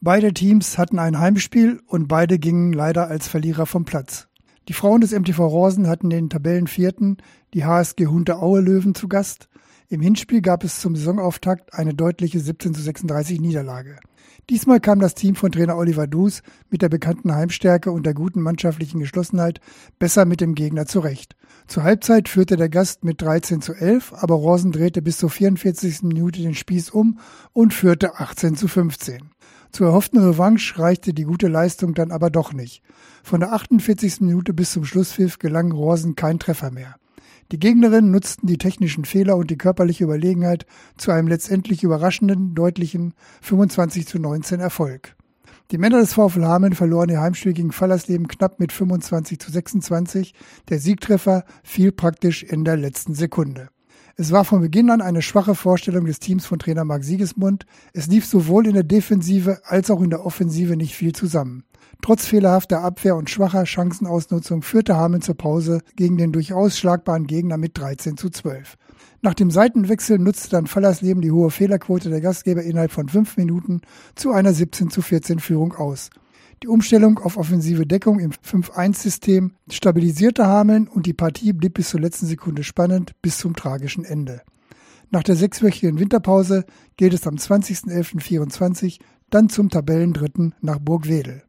Beide Teams hatten ein Heimspiel und beide gingen leider als Verlierer vom Platz. Die Frauen des MTV Rosen hatten den Tabellenvierten, die HSG Hunte Aue Löwen, zu Gast. Im Hinspiel gab es zum Saisonauftakt eine deutliche 17 zu 36 Niederlage. Diesmal kam das Team von Trainer Oliver Dus mit der bekannten Heimstärke und der guten mannschaftlichen Geschlossenheit besser mit dem Gegner zurecht. Zur Halbzeit führte der Gast mit 13 zu 11, aber Rosen drehte bis zur 44. Minute den Spieß um und führte 18 zu 15. Zur erhofften Revanche reichte die gute Leistung dann aber doch nicht. Von der 48. Minute bis zum Schlusspfiff gelang Rosen kein Treffer mehr. Die Gegnerinnen nutzten die technischen Fehler und die körperliche Überlegenheit zu einem letztendlich überraschenden, deutlichen 25 zu 19 Erfolg. Die Männer des VfL Hameln verloren ihr Heimspiel gegen Fallersleben knapp mit 25 zu 26. Der Siegtreffer fiel praktisch in der letzten Sekunde. Es war von Beginn an eine schwache Vorstellung des Teams von Trainer Marc Siegesmund. Es lief sowohl in der Defensive als auch in der Offensive nicht viel zusammen. Trotz fehlerhafter Abwehr und schwacher Chancenausnutzung führte Hameln zur Pause gegen den durchaus schlagbaren Gegner mit 13 zu 12. Nach dem Seitenwechsel nutzte dann Fallersleben die hohe Fehlerquote der Gastgeber innerhalb von fünf Minuten zu einer 17 zu 14 Führung aus. Die Umstellung auf offensive Deckung im 5-1-System stabilisierte Hameln und die Partie blieb bis zur letzten Sekunde spannend bis zum tragischen Ende. Nach der sechswöchigen Winterpause geht es am 20.11.24 dann zum Tabellendritten nach Burgwedel.